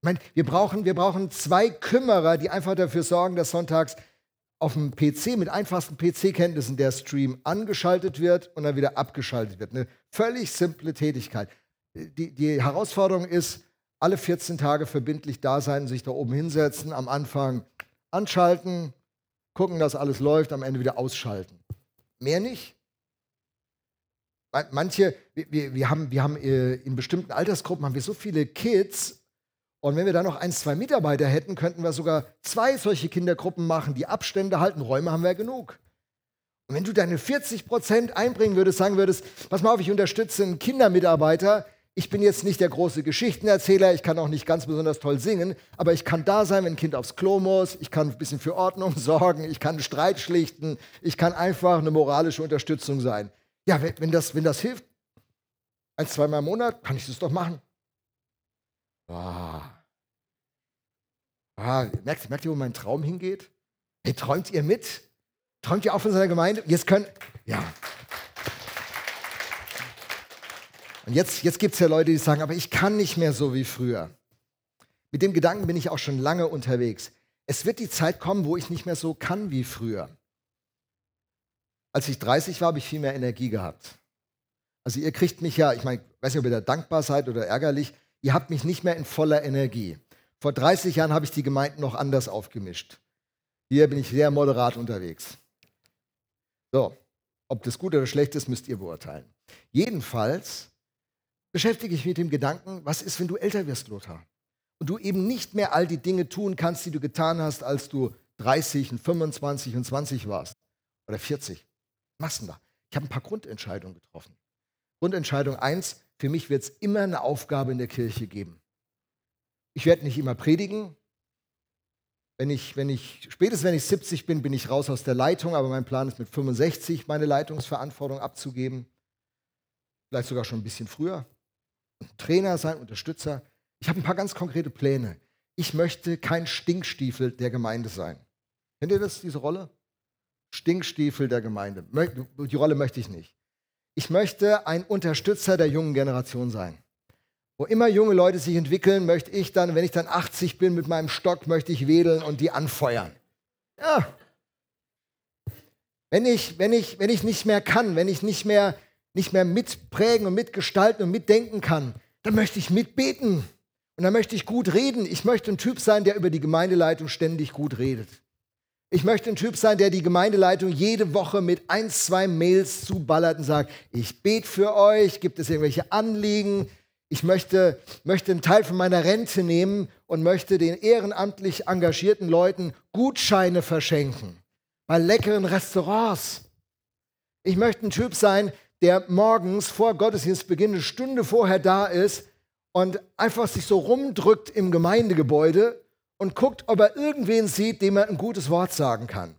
Ich meine, wir brauchen, wir brauchen zwei Kümmerer, die einfach dafür sorgen, dass sonntags auf dem PC mit einfachsten PC-Kenntnissen der Stream angeschaltet wird und dann wieder abgeschaltet wird. Eine völlig simple Tätigkeit. Die, die Herausforderung ist, alle 14 Tage verbindlich da sein, sich da oben hinsetzen, am Anfang anschalten, gucken, dass alles läuft, am Ende wieder ausschalten. Mehr nicht. Manche, wir, wir haben, wir haben äh, in bestimmten Altersgruppen haben wir so viele Kids und wenn wir da noch ein, zwei Mitarbeiter hätten, könnten wir sogar zwei solche Kindergruppen machen, die Abstände halten. Räume haben wir genug. Und wenn du deine 40 Prozent einbringen würdest, sagen würdest, pass mal auf, ich unterstütze einen Kindermitarbeiter, ich bin jetzt nicht der große Geschichtenerzähler, ich kann auch nicht ganz besonders toll singen, aber ich kann da sein, wenn ein Kind aufs Klo muss, ich kann ein bisschen für Ordnung sorgen, ich kann Streit schlichten, ich kann einfach eine moralische Unterstützung sein. Ja, wenn das, wenn das hilft, ein, zweimal im Monat, kann ich das doch machen. Ah. Ah, merkt, merkt ihr, wo mein Traum hingeht? Hey, träumt ihr mit? Träumt ihr auch von seiner Gemeinde? Jetzt können, ja. Und jetzt, jetzt gibt es ja Leute, die sagen, aber ich kann nicht mehr so wie früher. Mit dem Gedanken bin ich auch schon lange unterwegs. Es wird die Zeit kommen, wo ich nicht mehr so kann wie früher. Als ich 30 war, habe ich viel mehr Energie gehabt. Also ihr kriegt mich ja, ich meine, weiß nicht, ob ihr da dankbar seid oder ärgerlich, ihr habt mich nicht mehr in voller Energie. Vor 30 Jahren habe ich die Gemeinden noch anders aufgemischt. Hier bin ich sehr moderat unterwegs. So, ob das gut oder schlecht ist, müsst ihr beurteilen. Jedenfalls beschäftige ich mich mit dem Gedanken, was ist, wenn du älter wirst, Lothar? Und du eben nicht mehr all die Dinge tun kannst, die du getan hast, als du 30 und 25 und 20 warst. Oder 40. Was machst du da? Ich habe ein paar Grundentscheidungen getroffen. Grundentscheidung 1, für mich wird es immer eine Aufgabe in der Kirche geben. Ich werde nicht immer predigen. Wenn ich, wenn ich, spätestens wenn ich 70 bin, bin ich raus aus der Leitung, aber mein Plan ist mit 65 meine Leitungsverantwortung abzugeben. Vielleicht sogar schon ein bisschen früher. Trainer sein, Unterstützer. Ich habe ein paar ganz konkrete Pläne. Ich möchte kein Stinkstiefel der Gemeinde sein. Kennt ihr das, diese Rolle? Stinkstiefel der Gemeinde. Die Rolle möchte ich nicht. Ich möchte ein Unterstützer der jungen Generation sein. Wo immer junge Leute sich entwickeln, möchte ich dann, wenn ich dann 80 bin, mit meinem Stock möchte ich wedeln und die anfeuern. Ja. Wenn ich, wenn ich, wenn ich nicht mehr kann, wenn ich nicht mehr nicht mehr mitprägen und mitgestalten und mitdenken kann, dann möchte ich mitbeten. Und dann möchte ich gut reden. Ich möchte ein Typ sein, der über die Gemeindeleitung ständig gut redet. Ich möchte ein Typ sein, der die Gemeindeleitung jede Woche mit ein, zwei Mails zuballert und sagt, ich bete für euch, gibt es irgendwelche Anliegen? Ich möchte, möchte einen Teil von meiner Rente nehmen und möchte den ehrenamtlich engagierten Leuten Gutscheine verschenken bei leckeren Restaurants. Ich möchte ein Typ sein, der morgens vor Gottesdienstbeginn eine Stunde vorher da ist und einfach sich so rumdrückt im Gemeindegebäude und guckt, ob er irgendwen sieht, dem er ein gutes Wort sagen kann.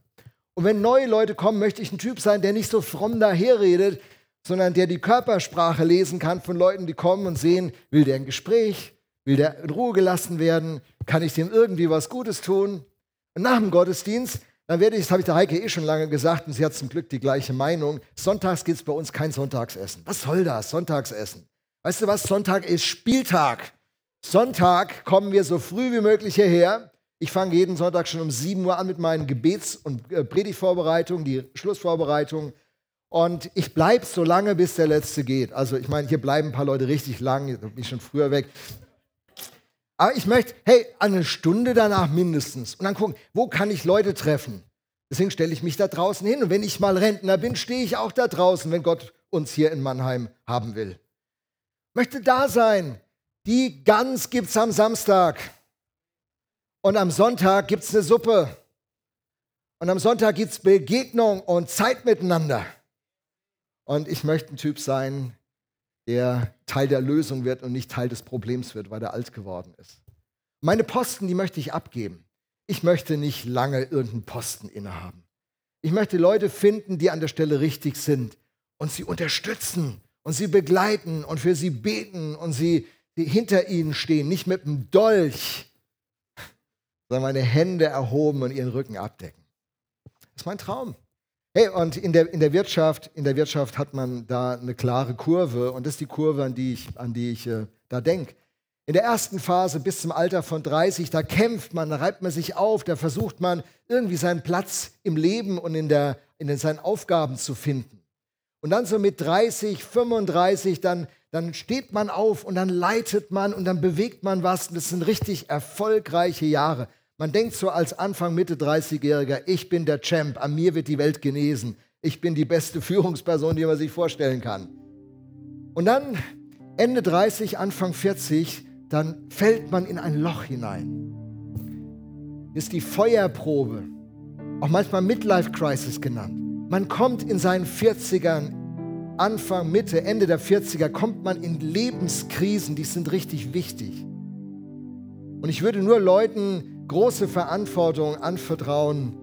Und wenn neue Leute kommen, möchte ich ein Typ sein, der nicht so fromm daherredet, sondern der die Körpersprache lesen kann von Leuten, die kommen und sehen, will der ein Gespräch, will der in Ruhe gelassen werden, kann ich dem irgendwie was Gutes tun. Und nach dem Gottesdienst dann werde ich, das habe ich der Heike eh schon lange gesagt und sie hat zum Glück die gleiche Meinung, sonntags gibt es bei uns kein Sonntagsessen. Was soll das, Sonntagsessen? Weißt du was, Sonntag ist Spieltag. Sonntag kommen wir so früh wie möglich hierher. Ich fange jeden Sonntag schon um 7 Uhr an mit meinen Gebets- und äh, Predigtvorbereitungen, die Schlussvorbereitung. Und ich bleibe so lange, bis der Letzte geht. Also ich meine, hier bleiben ein paar Leute richtig lang, da bin ich schon früher weg. Aber ich möchte, hey, eine Stunde danach mindestens. Und dann gucken, wo kann ich Leute treffen? Deswegen stelle ich mich da draußen hin. Und wenn ich mal Rentner bin, stehe ich auch da draußen, wenn Gott uns hier in Mannheim haben will. Möchte da sein. Die Gans gibt es am Samstag. Und am Sonntag gibt es eine Suppe. Und am Sonntag gibt es Begegnung und Zeit miteinander. Und ich möchte ein Typ sein, der Teil der Lösung wird und nicht Teil des Problems wird, weil er alt geworden ist. Meine Posten, die möchte ich abgeben. Ich möchte nicht lange irgendeinen Posten innehaben. Ich möchte Leute finden, die an der Stelle richtig sind und sie unterstützen und sie begleiten und für sie beten und sie, sie hinter ihnen stehen, nicht mit einem Dolch, sondern meine Hände erhoben und ihren Rücken abdecken. Das ist mein Traum. Hey, und in der, in der, Wirtschaft, in der Wirtschaft hat man da eine klare Kurve und das ist die Kurve, an die ich, an die ich äh, da denke. In der ersten Phase bis zum Alter von 30, da kämpft man, da reibt man sich auf, da versucht man irgendwie seinen Platz im Leben und in, der, in seinen Aufgaben zu finden. Und dann so mit 30, 35, dann, dann steht man auf und dann leitet man und dann bewegt man was. das sind richtig erfolgreiche Jahre. Man denkt so als Anfang, Mitte 30-Jähriger, ich bin der Champ, an mir wird die Welt genesen. Ich bin die beste Führungsperson, die man sich vorstellen kann. Und dann Ende 30, Anfang 40, dann fällt man in ein Loch hinein. Ist die Feuerprobe, auch manchmal Midlife Crisis genannt. Man kommt in seinen 40ern, Anfang, Mitte, Ende der 40er, kommt man in Lebenskrisen, die sind richtig wichtig. Und ich würde nur Leuten große Verantwortung anvertrauen,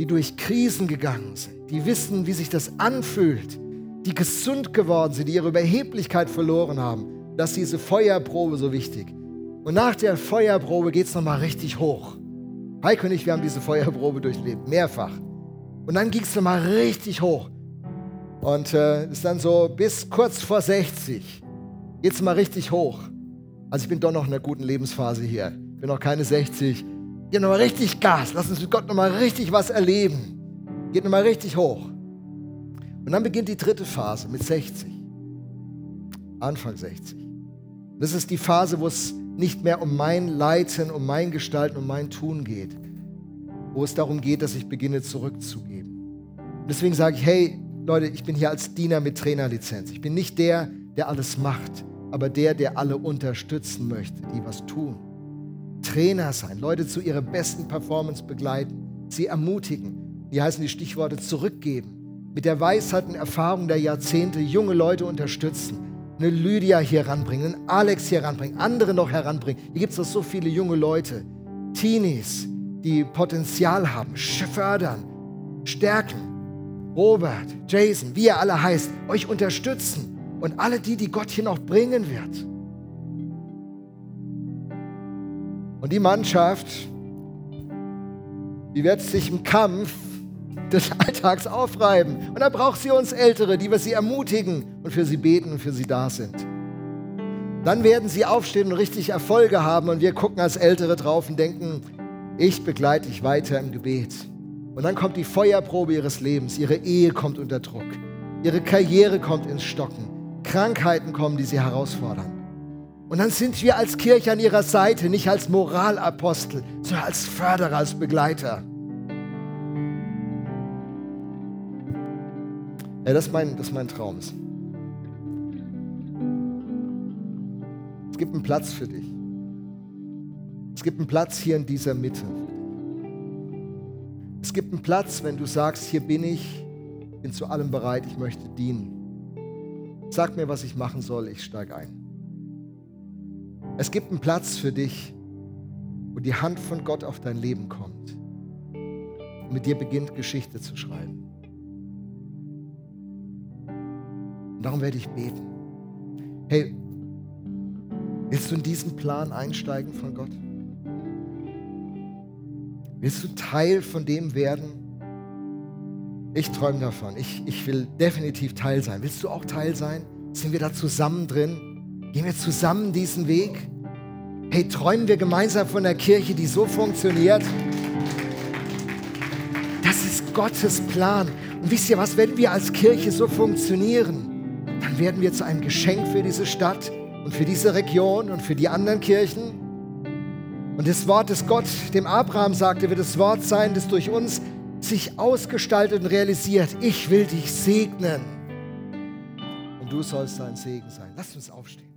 die durch Krisen gegangen sind, die wissen, wie sich das anfühlt, die gesund geworden sind, die ihre Überheblichkeit verloren haben. dass diese Feuerprobe so wichtig. Und nach der Feuerprobe geht es nochmal richtig hoch. Heiko und ich, wir haben diese Feuerprobe durchlebt, mehrfach. Und dann ging es nochmal richtig hoch. Und äh, ist dann so bis kurz vor 60 geht es mal richtig hoch. Also ich bin doch noch in einer guten Lebensphase hier. Bin noch keine 60. Gib nochmal richtig Gas. Lass uns mit Gott nochmal richtig was erleben. Geht nochmal richtig hoch. Und dann beginnt die dritte Phase mit 60. Anfang 60. Das ist die Phase, wo es nicht mehr um mein Leiten, um mein Gestalten, um mein Tun geht. Wo es darum geht, dass ich beginne zurückzugeben. Und deswegen sage ich, hey Leute, ich bin hier als Diener mit Trainerlizenz. Ich bin nicht der, der alles macht, aber der, der alle unterstützen möchte, die was tun. Trainer sein, Leute zu ihrer besten Performance begleiten, sie ermutigen. Hier heißen die Stichworte zurückgeben. Mit der Weisheit und Erfahrung der Jahrzehnte junge Leute unterstützen. Eine Lydia hier ranbringen, einen Alex hier ranbringen, andere noch heranbringen. Hier gibt es doch so viele junge Leute, Teenies, die Potenzial haben, fördern, stärken. Robert, Jason, wie ihr alle heißt, euch unterstützen und alle die, die Gott hier noch bringen wird. Und die Mannschaft, die wird sich im Kampf des Alltags aufreiben. Und da braucht sie uns Ältere, die wir sie ermutigen und für sie beten und für sie da sind. Dann werden sie aufstehen und richtig Erfolge haben und wir gucken als Ältere drauf und denken, ich begleite dich weiter im Gebet. Und dann kommt die Feuerprobe ihres Lebens. Ihre Ehe kommt unter Druck. Ihre Karriere kommt ins Stocken. Krankheiten kommen, die sie herausfordern. Und dann sind wir als Kirche an ihrer Seite, nicht als Moralapostel, sondern als Förderer, als Begleiter. Ja, das ist mein, das ist mein Traum. Es gibt einen Platz für dich. Es gibt einen Platz hier in dieser Mitte. Es gibt einen Platz, wenn du sagst, hier bin ich, bin zu allem bereit, ich möchte dienen. Sag mir, was ich machen soll, ich steige ein. Es gibt einen Platz für dich, wo die Hand von Gott auf dein Leben kommt und mit dir beginnt, Geschichte zu schreiben. Und darum werde ich beten. Hey, willst du in diesen Plan einsteigen von Gott? Willst du Teil von dem werden? Ich träume davon. Ich, ich will definitiv Teil sein. Willst du auch Teil sein? Sind wir da zusammen drin? Gehen wir zusammen diesen Weg? Hey, träumen wir gemeinsam von der Kirche, die so funktioniert? Das ist Gottes Plan. Und wisst ihr was, wenn wir als Kirche so funktionieren, dann werden wir zu einem Geschenk für diese Stadt und für diese Region und für die anderen Kirchen. Und das Wort, das Gott dem Abraham sagte, wird das Wort sein, das durch uns sich ausgestaltet und realisiert. Ich will dich segnen. Und du sollst ein Segen sein. Lass uns aufstehen.